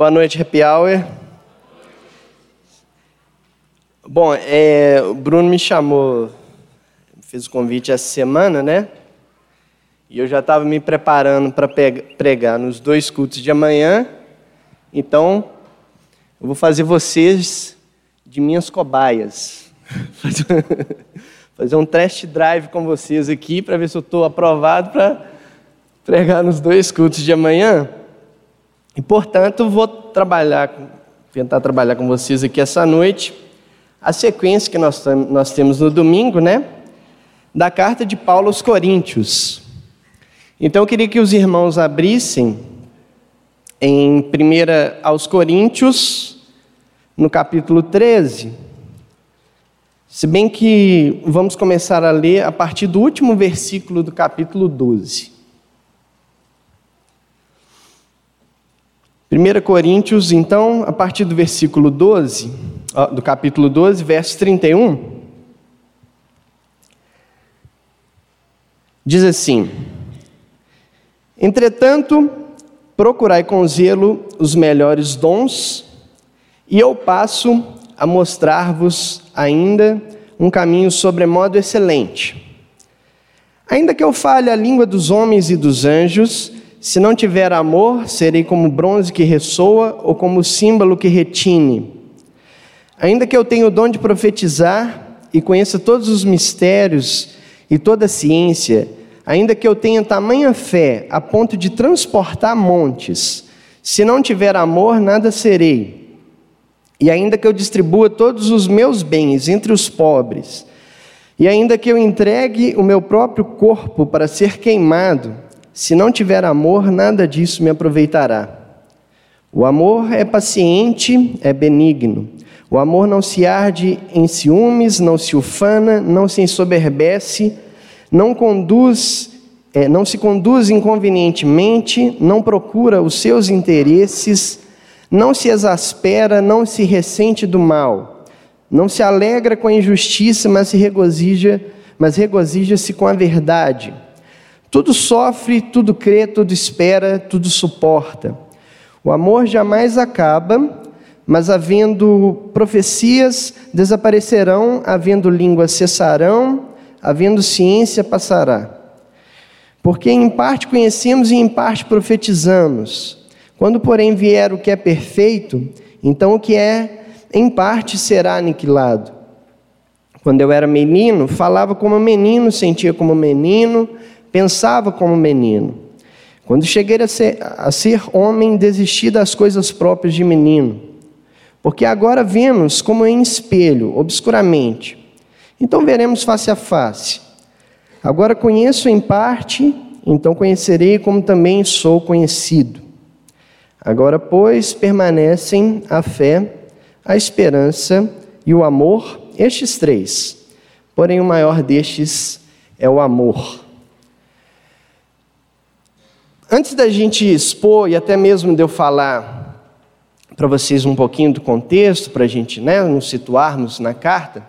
Boa noite, Happy Hour. Bom, é, o Bruno me chamou, fez o convite essa semana, né? E eu já estava me preparando para pregar nos dois cultos de amanhã. Então, eu vou fazer vocês de minhas cobaias. Fazer um test drive com vocês aqui para ver se eu estou aprovado para pregar nos dois cultos de amanhã. E, portanto, vou trabalhar, tentar trabalhar com vocês aqui essa noite a sequência que nós, nós temos no domingo, né? Da carta de Paulo aos Coríntios. Então eu queria que os irmãos abrissem em 1 aos Coríntios, no capítulo 13. Se bem que vamos começar a ler a partir do último versículo do capítulo 12. 1 Coríntios, então, a partir do versículo 12, do capítulo 12, verso 31, diz assim: Entretanto, procurai com zelo os melhores dons, e eu passo a mostrar-vos ainda um caminho sobremodo excelente. Ainda que eu fale a língua dos homens e dos anjos, se não tiver amor, serei como bronze que ressoa ou como símbolo que retine. Ainda que eu tenha o dom de profetizar e conheça todos os mistérios e toda a ciência, ainda que eu tenha tamanha fé a ponto de transportar montes, se não tiver amor, nada serei. E ainda que eu distribua todos os meus bens entre os pobres, e ainda que eu entregue o meu próprio corpo para ser queimado, se não tiver amor, nada disso me aproveitará. O amor é paciente, é benigno. O amor não se arde em ciúmes, não se ufana, não se ensoberbece, não conduz, é, não se conduz inconvenientemente, não procura os seus interesses, não se exaspera, não se ressente do mal, não se alegra com a injustiça, mas se regozija, mas regozija-se com a verdade. Tudo sofre, tudo crê, tudo espera, tudo suporta. O amor jamais acaba, mas havendo profecias, desaparecerão, havendo línguas, cessarão, havendo ciência, passará. Porque em parte conhecemos e em parte profetizamos. Quando, porém, vier o que é perfeito, então o que é em parte será aniquilado. Quando eu era menino, falava como menino, sentia como menino, pensava como menino. Quando cheguei a ser, a ser homem, desisti das coisas próprias de menino porque agora vemos como em espelho, obscuramente. Então veremos face a face. Agora conheço em parte, então conhecerei como também sou conhecido. Agora, pois, permanecem a fé, a esperança e o amor, estes três. Porém, o maior destes é o amor. Antes da gente expor e até mesmo de eu falar para vocês um pouquinho do contexto, para a gente né, nos situarmos na carta,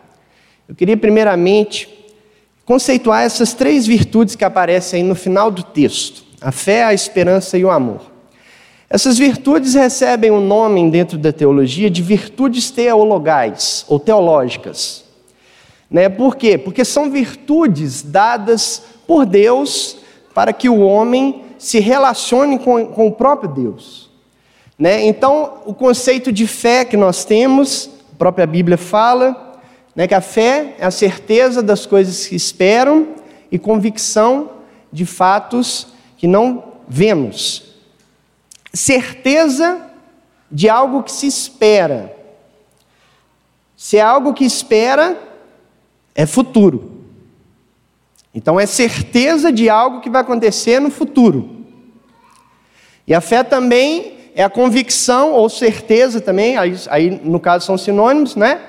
eu queria primeiramente conceituar essas três virtudes que aparecem aí no final do texto: a fé, a esperança e o amor. Essas virtudes recebem o um nome dentro da teologia de virtudes teologais ou teológicas. Né? Por quê? Porque são virtudes dadas por Deus para que o homem se relacione com, com o próprio Deus. Né? Então, o conceito de fé que nós temos, a própria Bíblia fala, né, que a fé é a certeza das coisas que esperam e convicção de fatos que não vemos. Certeza de algo que se espera. Se é algo que espera, é futuro. Então é certeza de algo que vai acontecer no futuro. E a fé também é a convicção ou certeza também, aí, aí no caso são sinônimos, né?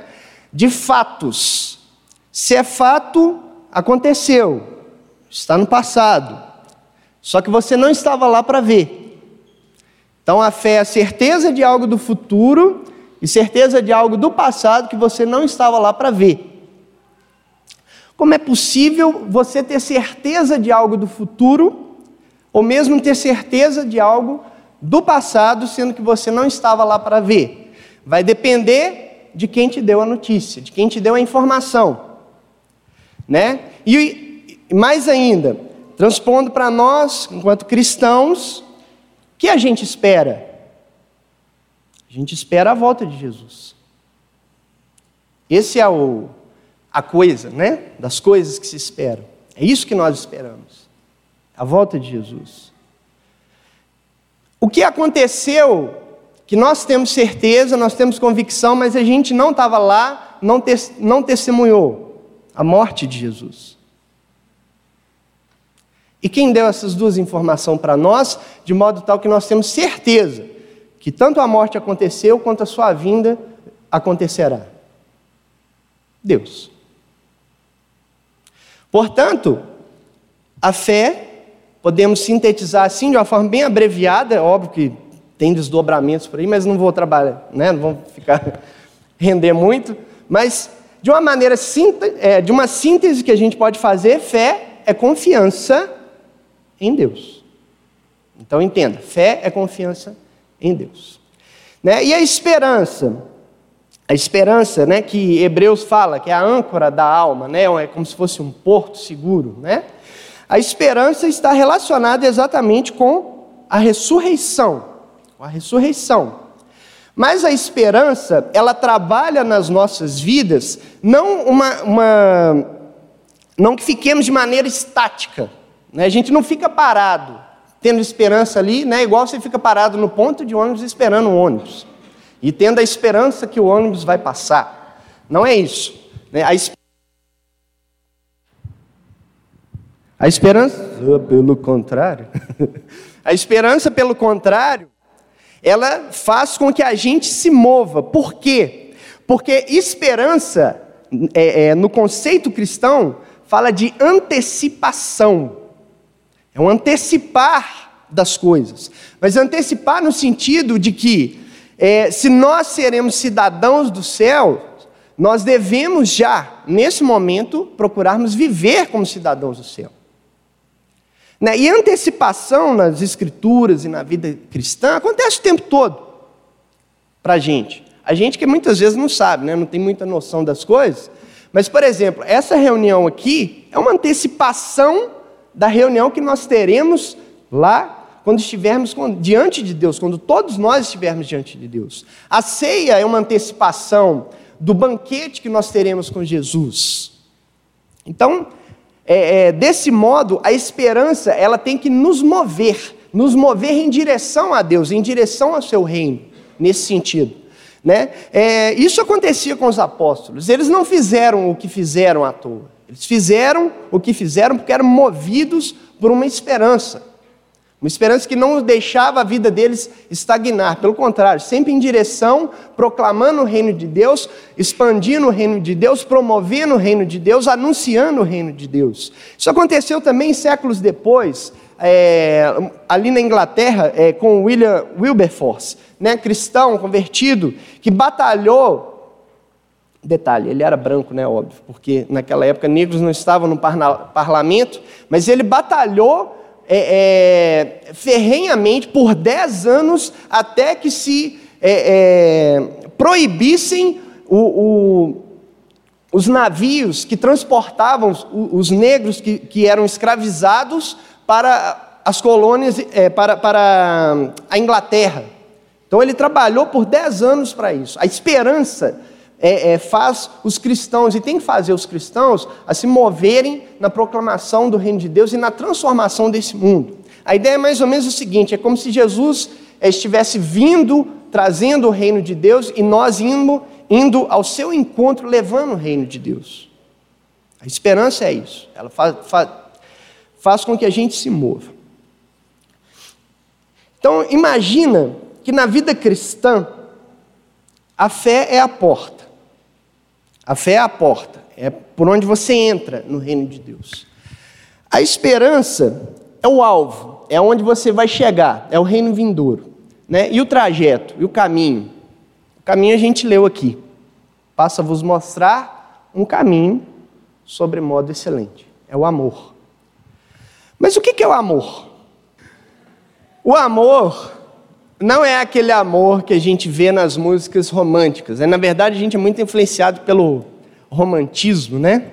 De fatos. Se é fato, aconteceu, está no passado. Só que você não estava lá para ver. Então a fé é a certeza de algo do futuro e certeza de algo do passado que você não estava lá para ver. Como é possível você ter certeza de algo do futuro ou mesmo ter certeza de algo do passado, sendo que você não estava lá para ver. Vai depender de quem te deu a notícia, de quem te deu a informação. Né? E mais ainda, transpondo para nós, enquanto cristãos, o que a gente espera? A gente espera a volta de Jesus. Esse é o, a coisa, né? Das coisas que se esperam. É isso que nós esperamos. A volta de Jesus. O que aconteceu, que nós temos certeza, nós temos convicção, mas a gente não estava lá, não, te, não testemunhou a morte de Jesus. E quem deu essas duas informações para nós, de modo tal que nós temos certeza que tanto a morte aconteceu quanto a sua vinda acontecerá? Deus. Portanto, a fé podemos sintetizar assim de uma forma bem abreviada, é óbvio que tem desdobramentos por aí, mas não vou trabalhar, né? não vou ficar render muito, mas de uma maneira é, de uma síntese que a gente pode fazer, fé é confiança em Deus. Então entenda, fé é confiança em Deus. Né? E a esperança, a esperança, né, que Hebreus fala, que é a âncora da alma, né, é como se fosse um porto seguro, né? A esperança está relacionada exatamente com a ressurreição, com a ressurreição. Mas a esperança, ela trabalha nas nossas vidas, não uma, uma não que fiquemos de maneira estática. Né? A gente não fica parado, tendo esperança ali, né? igual você fica parado no ponto de ônibus esperando ônibus. E tendo a esperança que o ônibus vai passar. Não é isso. Né? A esperança A esperança, pelo contrário, a esperança, pelo contrário, ela faz com que a gente se mova. Por quê? Porque esperança, é, é, no conceito cristão, fala de antecipação. É um antecipar das coisas. Mas antecipar no sentido de que, é, se nós seremos cidadãos do céu, nós devemos já, nesse momento, procurarmos viver como cidadãos do céu. Né? E antecipação nas escrituras e na vida cristã acontece o tempo todo para a gente. A gente que muitas vezes não sabe, né? não tem muita noção das coisas. Mas, por exemplo, essa reunião aqui é uma antecipação da reunião que nós teremos lá quando estivermos diante de Deus, quando todos nós estivermos diante de Deus. A ceia é uma antecipação do banquete que nós teremos com Jesus. Então, é, é, desse modo, a esperança ela tem que nos mover, nos mover em direção a Deus, em direção ao seu reino, nesse sentido. Né? É, isso acontecia com os apóstolos, eles não fizeram o que fizeram à toa, eles fizeram o que fizeram porque eram movidos por uma esperança. Uma esperança que não deixava a vida deles estagnar, pelo contrário, sempre em direção, proclamando o reino de Deus, expandindo o reino de Deus, promovendo o reino de Deus, anunciando o reino de Deus. Isso aconteceu também séculos depois, é, ali na Inglaterra, é, com William Wilberforce, né, cristão convertido, que batalhou. Detalhe, ele era branco, né, óbvio, porque naquela época negros não estavam no parlamento, mas ele batalhou é, é, ferrenhamente por dez anos até que se é, é proibissem o, o, os navios que transportavam os, os negros que, que, eram escravizados para as colônias, é, para, para a Inglaterra. Então ele trabalhou por dez anos para isso. A esperança é, é, faz os cristãos, e tem que fazer os cristãos, a se moverem na proclamação do reino de Deus e na transformação desse mundo. A ideia é mais ou menos o seguinte: é como se Jesus é, estivesse vindo, trazendo o reino de Deus, e nós indo, indo ao seu encontro, levando o reino de Deus. A esperança é isso, ela faz, faz, faz com que a gente se mova. Então, imagina que na vida cristã, a fé é a porta. A fé é a porta, é por onde você entra no reino de Deus. A esperança é o alvo, é onde você vai chegar, é o reino vindouro. Né? E o trajeto, e o caminho? O caminho a gente leu aqui. Passa a vos mostrar um caminho sobre modo excelente. É o amor. Mas o que é o amor? O amor não é aquele amor que a gente vê nas músicas românticas. É, na verdade, a gente é muito influenciado pelo romantismo, né?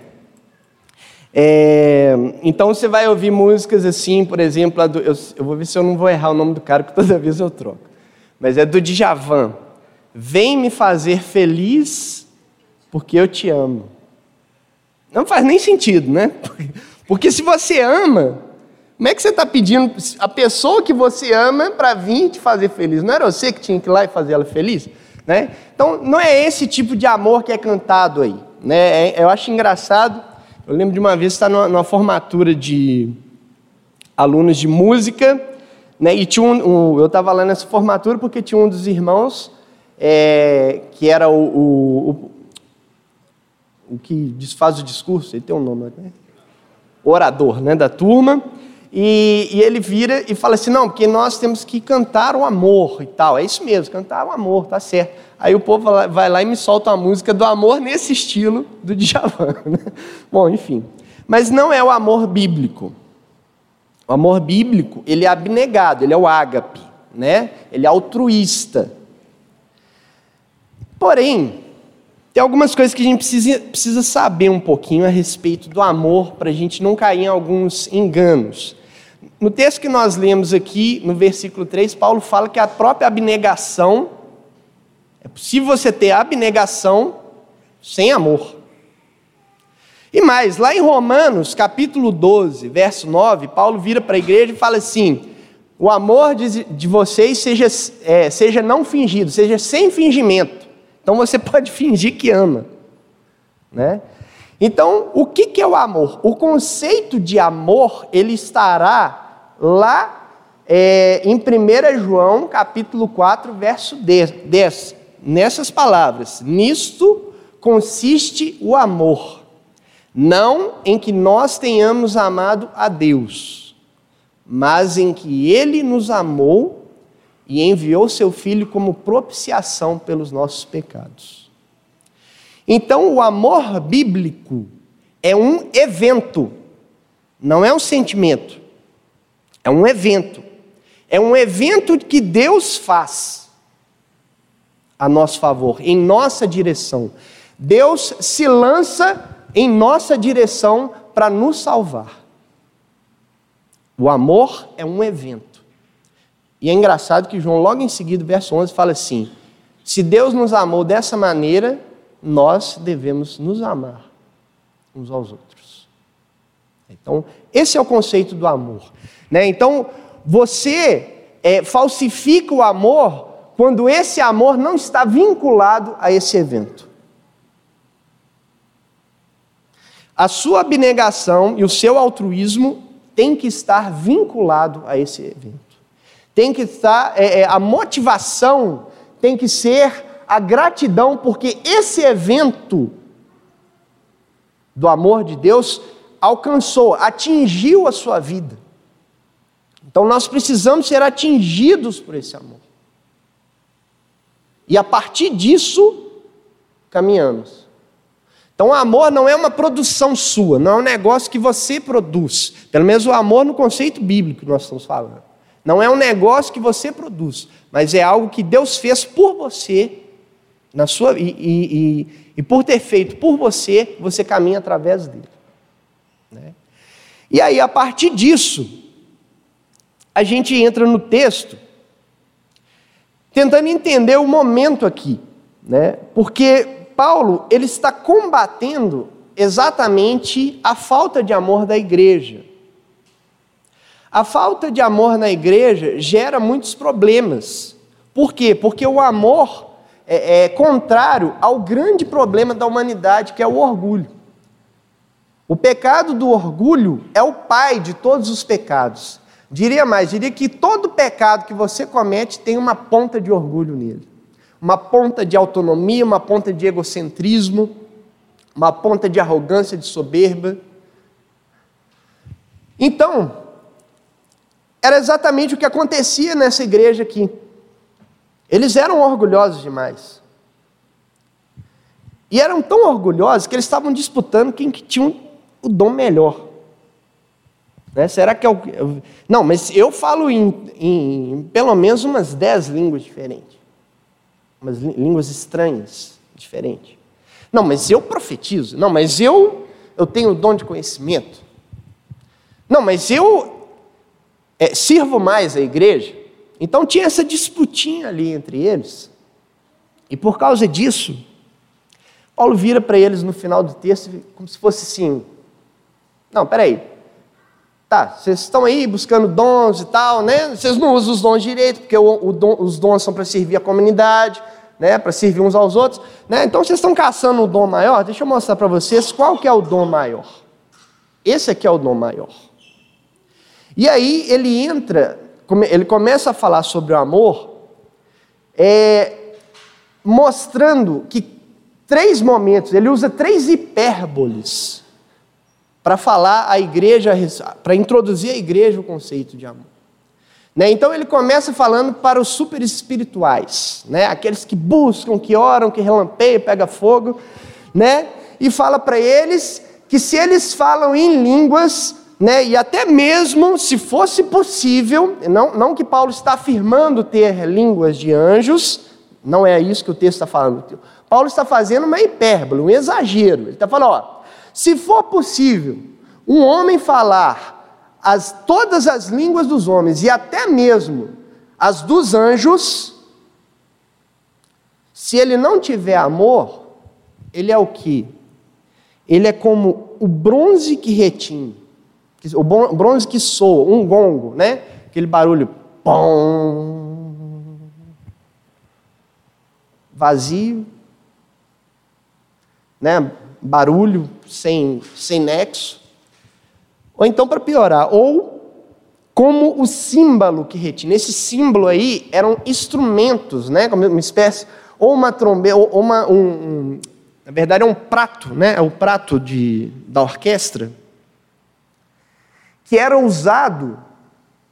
É, então você vai ouvir músicas assim, por exemplo, do, eu, eu, vou ver se eu não vou errar o nome do cara, que toda vez eu troco. Mas é do Djavan. Vem me fazer feliz porque eu te amo. Não faz nem sentido, né? Porque se você ama, como é que você está pedindo a pessoa que você ama para vir te fazer feliz? Não era você que tinha que ir lá e fazer ela feliz? Né? Então, não é esse tipo de amor que é cantado aí. Né? É, eu acho engraçado. Eu lembro de uma vez estar numa, numa formatura de alunos de música, né? e tinha um, um eu estava lá nessa formatura porque tinha um dos irmãos é, que era o, o, o, o, que desfaz o discurso, ele tem um nome, né? orador né, da turma. E, e, ele vira e fala assim: não, porque nós temos que cantar o amor e tal. É isso mesmo, cantar o amor, tá certo. Aí o povo vai lá e me solta uma música do amor nesse estilo do Djavan. Né? Bom, enfim. Mas não é o amor bíblico. O amor bíblico, ele é abnegado, ele é o ágape, né? Ele é altruísta. Porém, tem algumas coisas que a gente precisa, precisa saber um pouquinho a respeito do amor para a gente não cair em alguns enganos. No texto que nós lemos aqui, no versículo 3, Paulo fala que a própria abnegação, é possível você ter abnegação sem amor. E mais, lá em Romanos, capítulo 12, verso 9, Paulo vira para a igreja e fala assim: o amor de, de vocês seja, é, seja não fingido, seja sem fingimento. Então você pode fingir que ama. Né? Então, o que, é o amor? O conceito de amor, ele estará lá é, em 1 João, capítulo 4, verso 10, nessas palavras: Nisto consiste o amor, não em que nós tenhamos amado a Deus, mas em que Ele nos amou e enviou seu Filho como propiciação pelos nossos pecados. Então, o amor bíblico é um evento, não é um sentimento. É um evento. É um evento que Deus faz a nosso favor, em nossa direção. Deus se lança em nossa direção para nos salvar. O amor é um evento. E é engraçado que João, logo em seguida, verso 11, fala assim: Se Deus nos amou dessa maneira, nós devemos nos amar uns aos outros. Então, esse é o conceito do amor. Né? Então, você é, falsifica o amor quando esse amor não está vinculado a esse evento. A sua abnegação e o seu altruísmo tem que estar vinculado a esse evento. Tem que estar, é, é, a motivação tem que ser a gratidão, porque esse evento do amor de Deus alcançou, atingiu a sua vida. Então nós precisamos ser atingidos por esse amor. E a partir disso, caminhamos. Então o amor não é uma produção sua, não é um negócio que você produz. Pelo menos o amor no conceito bíblico que nós estamos falando. Não é um negócio que você produz, mas é algo que Deus fez por você, na sua e, e, e, e por ter feito por você, você caminha através dele. Né? E aí, a partir disso, a gente entra no texto tentando entender o momento aqui, né? Porque Paulo, ele está combatendo exatamente a falta de amor da igreja. A falta de amor na igreja gera muitos problemas. Por quê? Porque o amor é, é contrário ao grande problema da humanidade, que é o orgulho. O pecado do orgulho é o pai de todos os pecados. Diria mais, diria que todo pecado que você comete tem uma ponta de orgulho nele. Uma ponta de autonomia, uma ponta de egocentrismo, uma ponta de arrogância, de soberba. Então, era exatamente o que acontecia nessa igreja aqui. Eles eram orgulhosos demais. E eram tão orgulhosos que eles estavam disputando quem que tinha o dom melhor. Né? Será que é. Não, mas eu falo em, em pelo menos umas dez línguas diferentes. Umas línguas estranhas, diferentes. Não, mas eu profetizo. Não, mas eu, eu tenho o dom de conhecimento. Não, mas eu é, sirvo mais a igreja. Então tinha essa disputinha ali entre eles. E por causa disso, Paulo vira para eles no final do texto como se fosse assim: Não, peraí. Tá, vocês estão aí buscando dons e tal, né? Vocês não usam os dons direito, porque o, o don, os dons são para servir a comunidade, né? Para servir uns aos outros, né? Então vocês estão caçando um dom maior. Deixa eu mostrar para vocês qual que é o dom maior. Esse aqui é o dom maior. E aí ele entra, ele começa a falar sobre o amor, é, mostrando que três momentos, ele usa três hipérboles para falar a igreja, para introduzir a igreja o conceito de amor. Né? Então ele começa falando para os super espirituais, né? aqueles que buscam, que oram, que relampeiam, pega fogo, né? e fala para eles que se eles falam em línguas, né, e até mesmo se fosse possível, não, não que Paulo está afirmando ter línguas de anjos, não é isso que o texto está falando. Paulo está fazendo uma hipérbole, um exagero. Ele está falando, ó, se for possível um homem falar as, todas as línguas dos homens e até mesmo as dos anjos, se ele não tiver amor, ele é o que? Ele é como o bronze que retine, o bronze que soa, um gongo, né? Aquele barulho, pom, vazio, né? barulho sem, sem nexo. Ou então, para piorar, ou como o símbolo que retina. Esse símbolo aí eram instrumentos, né? como uma espécie, ou uma trombeta, ou uma, um, um, na verdade é um prato, né? é o prato de, da orquestra, que era usado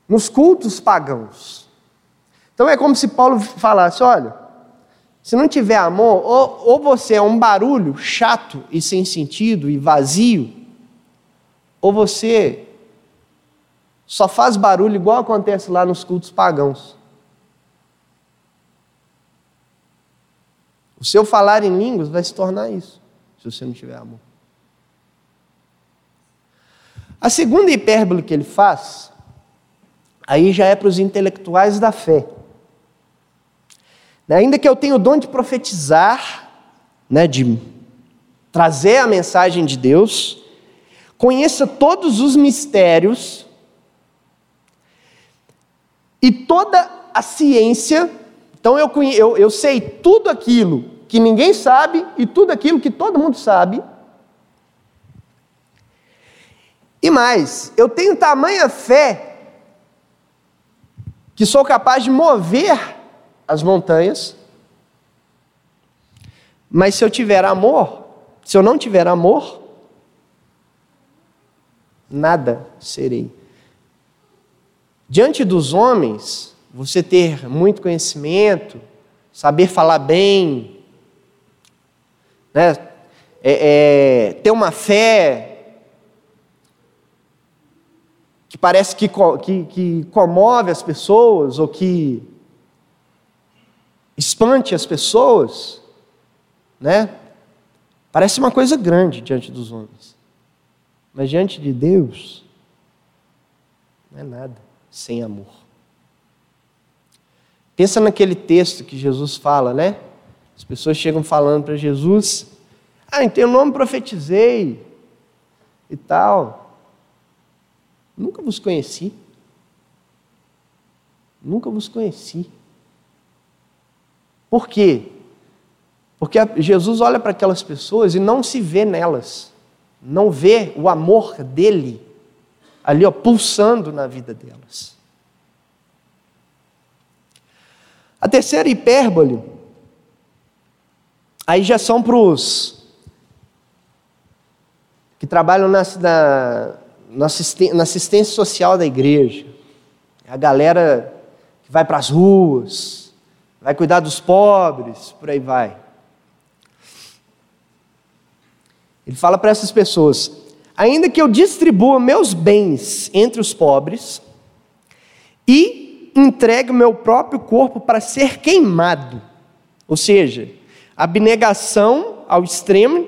nos cultos pagãos. Então é como se Paulo falasse: olha, se não tiver amor, ou, ou você é um barulho chato e sem sentido e vazio, ou você só faz barulho igual acontece lá nos cultos pagãos. O seu falar em línguas vai se tornar isso, se você não tiver amor. A segunda hipérbole que ele faz, aí já é para os intelectuais da fé. Né, ainda que eu tenha o dom de profetizar, né, de trazer a mensagem de Deus, conheça todos os mistérios e toda a ciência. Então eu, eu, eu sei tudo aquilo que ninguém sabe e tudo aquilo que todo mundo sabe. E mais, eu tenho tamanha fé que sou capaz de mover as montanhas. Mas se eu tiver amor, se eu não tiver amor, nada serei. Diante dos homens, você ter muito conhecimento, saber falar bem, né? É, é, ter uma fé que parece que, que, que comove as pessoas ou que espante as pessoas, né? Parece uma coisa grande diante dos homens. Mas diante de Deus, não é nada sem amor. Pensa naquele texto que Jesus fala, né? As pessoas chegam falando para Jesus: Ah, em teu nome profetizei e tal. Nunca vos conheci. Nunca vos conheci. Por quê? Porque Jesus olha para aquelas pessoas e não se vê nelas, não vê o amor dele ali ó, pulsando na vida delas. A terceira hipérbole, aí já são para os que trabalham na, na, na assistência social da igreja, a galera que vai para as ruas, vai cuidar dos pobres, por aí vai. Ele fala para essas pessoas: ainda que eu distribua meus bens entre os pobres e entregue o meu próprio corpo para ser queimado. Ou seja, abnegação ao extremo,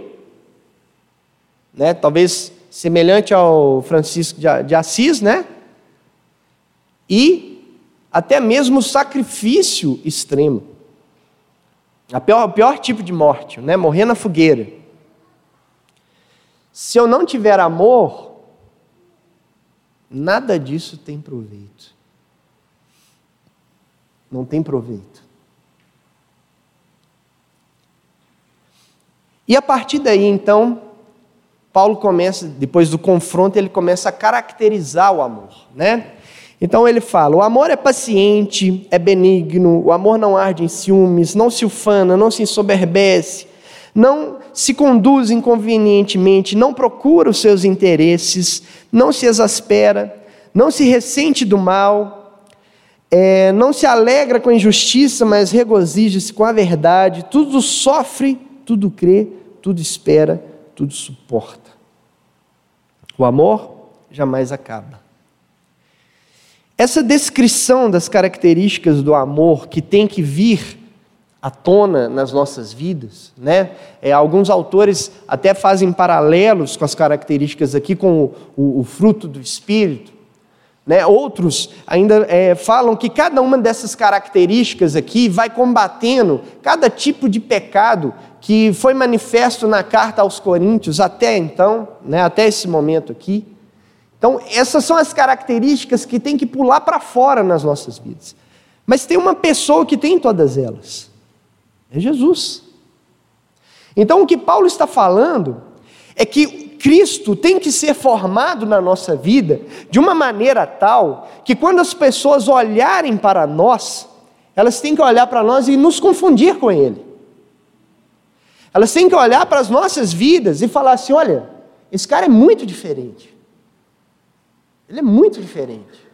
né? talvez semelhante ao Francisco de Assis, né? E até mesmo sacrifício extremo. A pior, o pior tipo de morte, né? Morrer na fogueira. Se eu não tiver amor, nada disso tem proveito. Não tem proveito. E a partir daí, então, Paulo começa, depois do confronto, ele começa a caracterizar o amor, né? Então ele fala: o amor é paciente, é benigno, o amor não arde em ciúmes, não se ufana, não se ensoberbece, não se conduz inconvenientemente, não procura os seus interesses, não se exaspera, não se ressente do mal, é, não se alegra com a injustiça, mas regozija-se com a verdade, tudo sofre, tudo crê, tudo espera, tudo suporta. O amor jamais acaba. Essa descrição das características do amor que tem que vir à tona nas nossas vidas, né? É, alguns autores até fazem paralelos com as características aqui com o, o, o fruto do Espírito. Né? Outros ainda é, falam que cada uma dessas características aqui vai combatendo cada tipo de pecado que foi manifesto na carta aos Coríntios até então, né, até esse momento aqui. Então, essas são as características que tem que pular para fora nas nossas vidas. Mas tem uma pessoa que tem todas elas: é Jesus. Então, o que Paulo está falando é que Cristo tem que ser formado na nossa vida de uma maneira tal que quando as pessoas olharem para nós, elas têm que olhar para nós e nos confundir com Ele. Elas têm que olhar para as nossas vidas e falar assim: olha, esse cara é muito diferente. Ele é muito diferente.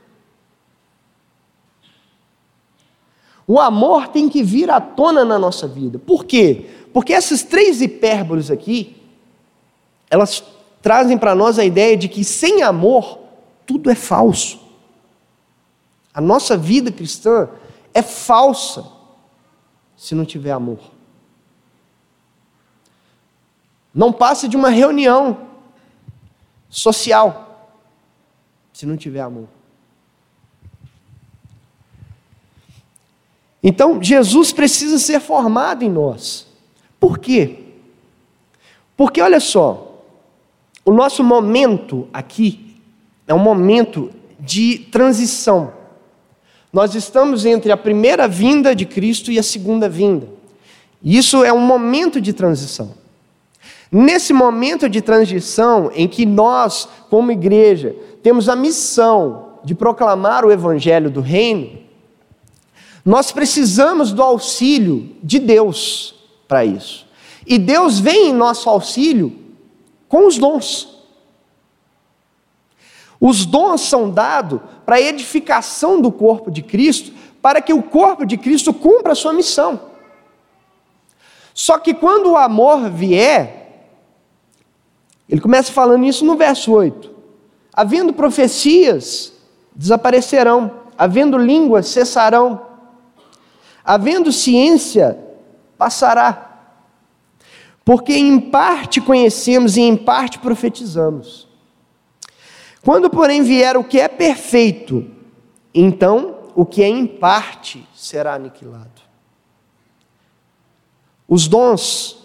O amor tem que vir à tona na nossa vida. Por quê? Porque essas três hipérboles aqui, elas trazem para nós a ideia de que sem amor, tudo é falso. A nossa vida cristã é falsa se não tiver amor. Não passe de uma reunião social se não tiver amor. Então, Jesus precisa ser formado em nós. Por quê? Porque olha só, o nosso momento aqui é um momento de transição. Nós estamos entre a primeira vinda de Cristo e a segunda vinda. Isso é um momento de transição. Nesse momento de transição em que nós, como igreja, temos a missão de proclamar o evangelho do reino, nós precisamos do auxílio de Deus para isso. E Deus vem em nosso auxílio com os dons. Os dons são dados para a edificação do corpo de Cristo, para que o corpo de Cristo cumpra a sua missão. Só que quando o amor vier, ele começa falando isso no verso 8. Havendo profecias, desaparecerão, havendo línguas, cessarão, havendo ciência, passará. Porque em parte conhecemos e em parte profetizamos. Quando, porém, vier o que é perfeito, então o que é em parte será aniquilado. Os dons,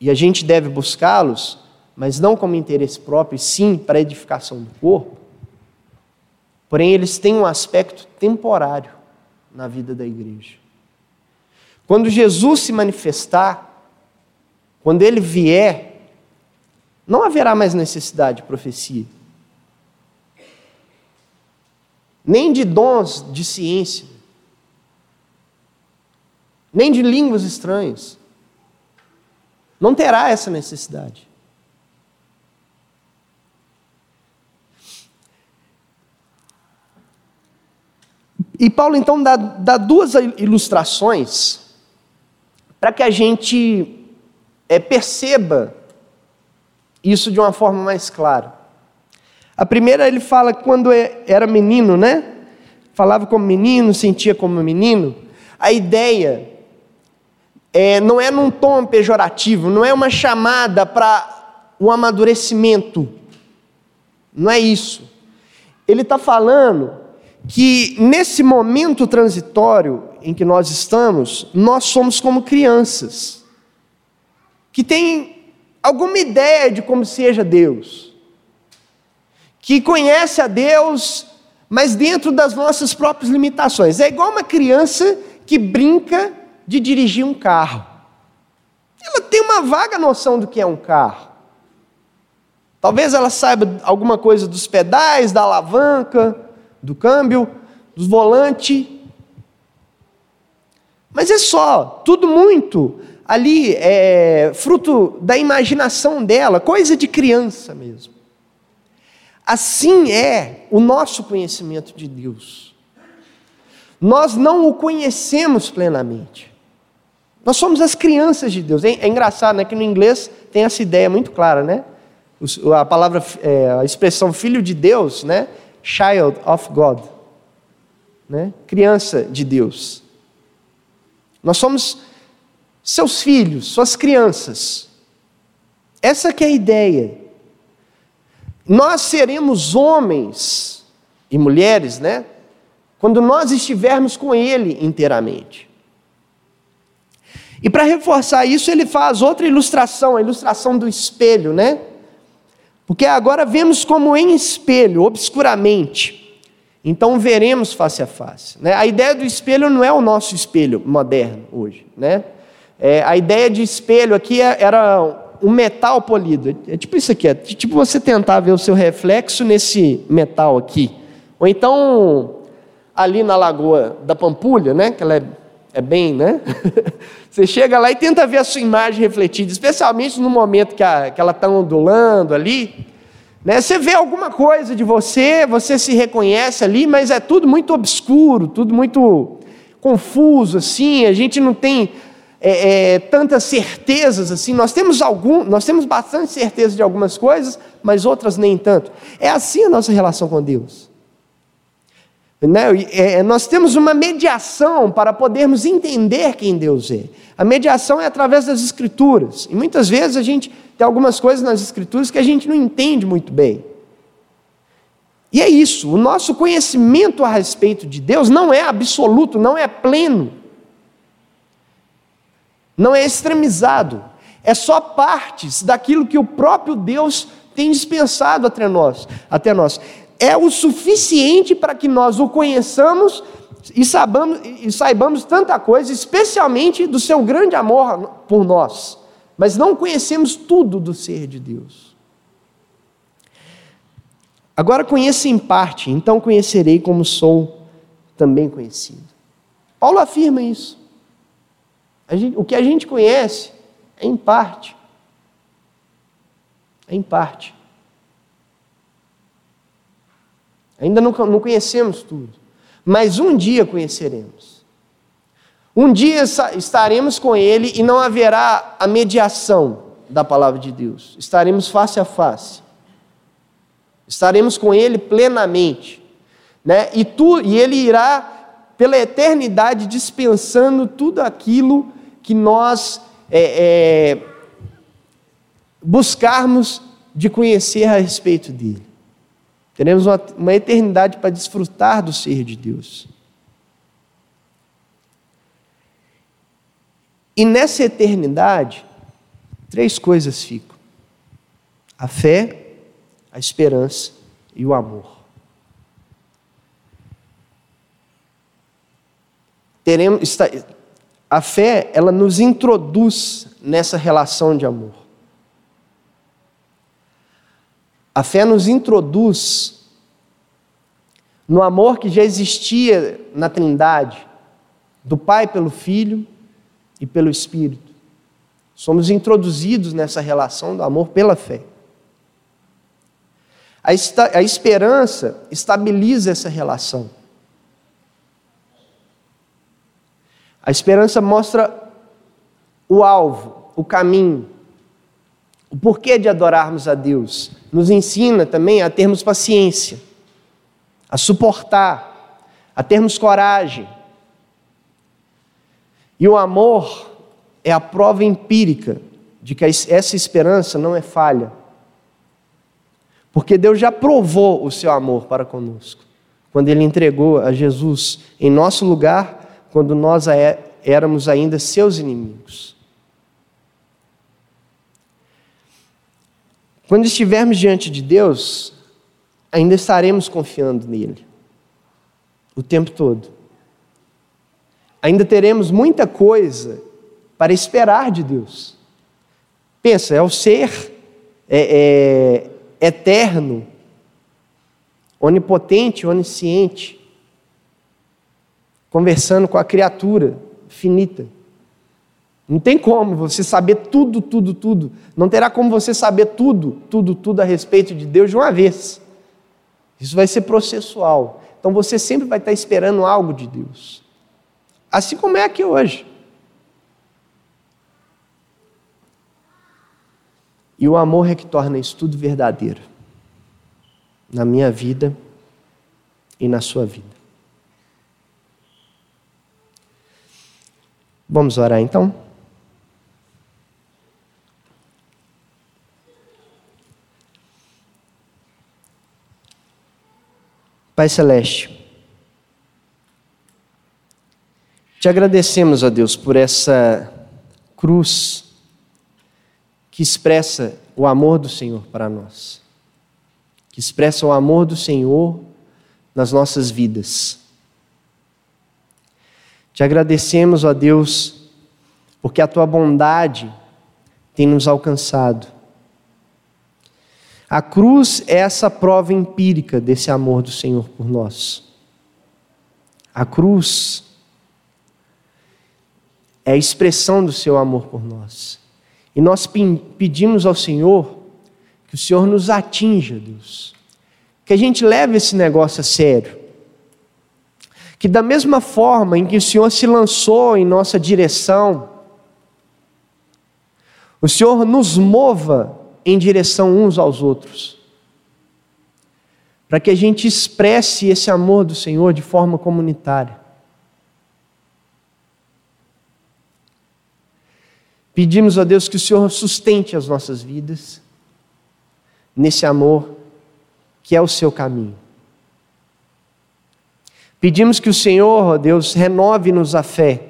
e a gente deve buscá-los, mas não como interesse próprio, sim para edificação do corpo, porém eles têm um aspecto temporário na vida da igreja. Quando Jesus se manifestar, quando ele vier, não haverá mais necessidade de profecia, nem de dons de ciência, nem de línguas estranhas. Não terá essa necessidade. E Paulo então dá, dá duas ilustrações para que a gente é, perceba isso de uma forma mais clara. A primeira ele fala que quando é, era menino, né? Falava como menino, sentia como menino. A ideia é, não é num tom pejorativo, não é uma chamada para o amadurecimento. Não é isso. Ele está falando que nesse momento transitório em que nós estamos, nós somos como crianças, que têm alguma ideia de como seja Deus, que conhece a Deus, mas dentro das nossas próprias limitações. É igual uma criança que brinca de dirigir um carro. Ela tem uma vaga noção do que é um carro. Talvez ela saiba alguma coisa dos pedais, da alavanca, do câmbio, do volante. Mas é só, tudo muito ali é fruto da imaginação dela, coisa de criança mesmo. Assim é o nosso conhecimento de Deus. Nós não o conhecemos plenamente. Nós somos as crianças de Deus. É, é engraçado, né? Que no inglês tem essa ideia muito clara, né? A palavra, é, a expressão filho de Deus, né? Child of God, né? Criança de Deus. Nós somos seus filhos, suas crianças. Essa que é a ideia. Nós seremos homens e mulheres, né? Quando nós estivermos com Ele inteiramente. E para reforçar isso, ele faz outra ilustração, a ilustração do espelho, né? Porque agora vemos como em espelho, obscuramente. Então veremos face a face. Né? A ideia do espelho não é o nosso espelho moderno hoje. Né? É, a ideia de espelho aqui é, era um metal polido. É tipo isso aqui, é tipo você tentar ver o seu reflexo nesse metal aqui. Ou então, ali na lagoa da Pampulha, né? que ela é, é bem, né? você chega lá e tenta ver a sua imagem refletida, especialmente no momento que, a, que ela está ondulando ali. Né? Você vê alguma coisa de você, você se reconhece ali, mas é tudo muito obscuro, tudo muito confuso, assim, a gente não tem é, é, tantas certezas assim. Nós temos algum, nós temos bastante certeza de algumas coisas, mas outras nem tanto. É assim a nossa relação com Deus. Né? É, nós temos uma mediação para podermos entender quem Deus é. A mediação é através das Escrituras. E muitas vezes a gente tem algumas coisas nas Escrituras que a gente não entende muito bem. E é isso, o nosso conhecimento a respeito de Deus não é absoluto, não é pleno não é extremizado, é só partes daquilo que o próprio Deus tem dispensado até nós. Até nós. É o suficiente para que nós o conheçamos e saibamos, e saibamos tanta coisa, especialmente do seu grande amor por nós. Mas não conhecemos tudo do ser de Deus. Agora conheço em parte, então conhecerei como sou também conhecido. Paulo afirma isso. Gente, o que a gente conhece é em parte. É em parte. Ainda não, não conhecemos tudo. Mas um dia conheceremos. Um dia estaremos com Ele e não haverá a mediação da palavra de Deus. Estaremos face a face. Estaremos com Ele plenamente. Né? E, tu, e Ele irá, pela eternidade, dispensando tudo aquilo que nós é, é, buscarmos de conhecer a respeito dele. Teremos uma, uma eternidade para desfrutar do ser de Deus. E nessa eternidade, três coisas ficam: a fé, a esperança e o amor. Teremos, a fé, ela nos introduz nessa relação de amor. A fé nos introduz no amor que já existia na Trindade, do Pai pelo Filho e pelo Espírito. Somos introduzidos nessa relação do amor pela fé. A, a esperança estabiliza essa relação. A esperança mostra o alvo, o caminho, o porquê de adorarmos a Deus. Nos ensina também a termos paciência, a suportar, a termos coragem. E o amor é a prova empírica de que essa esperança não é falha. Porque Deus já provou o seu amor para conosco, quando Ele entregou a Jesus em nosso lugar, quando nós é, éramos ainda seus inimigos. Quando estivermos diante de Deus, ainda estaremos confiando nele o tempo todo. Ainda teremos muita coisa para esperar de Deus. Pensa, é o ser é, é, eterno, onipotente, onisciente, conversando com a criatura finita. Não tem como você saber tudo, tudo, tudo. Não terá como você saber tudo, tudo, tudo a respeito de Deus de uma vez. Isso vai ser processual. Então você sempre vai estar esperando algo de Deus. Assim como é aqui hoje. E o amor é que torna isso tudo verdadeiro. Na minha vida e na sua vida. Vamos orar então? Pai Celeste, te agradecemos, a Deus, por essa cruz que expressa o amor do Senhor para nós, que expressa o amor do Senhor nas nossas vidas. Te agradecemos, ó Deus, porque a tua bondade tem nos alcançado. A cruz é essa prova empírica desse amor do Senhor por nós. A cruz é a expressão do seu amor por nós. E nós pedimos ao Senhor que o Senhor nos atinja, Deus. Que a gente leve esse negócio a sério. Que da mesma forma em que o Senhor se lançou em nossa direção, o Senhor nos mova em direção uns aos outros. Para que a gente expresse esse amor do Senhor de forma comunitária. Pedimos a Deus que o Senhor sustente as nossas vidas nesse amor que é o seu caminho. Pedimos que o Senhor, ó Deus, renove-nos a fé,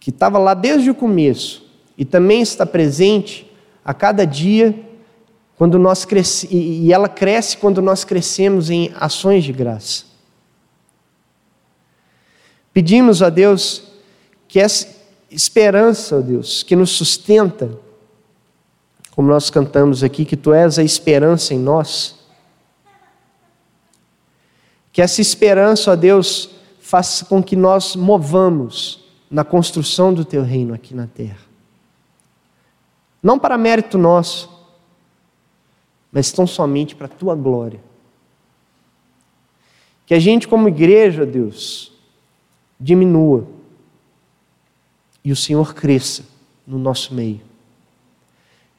que estava lá desde o começo e também está presente a cada dia, quando nós cresce, e ela cresce quando nós crescemos em ações de graça. Pedimos a Deus que essa esperança, ó Deus, que nos sustenta, como nós cantamos aqui, que Tu és a esperança em nós, que essa esperança, ó Deus, faça com que nós movamos na construção do Teu reino aqui na terra não para mérito nosso, mas tão somente para a tua glória. Que a gente, como igreja, Deus, diminua e o Senhor cresça no nosso meio.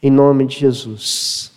Em nome de Jesus.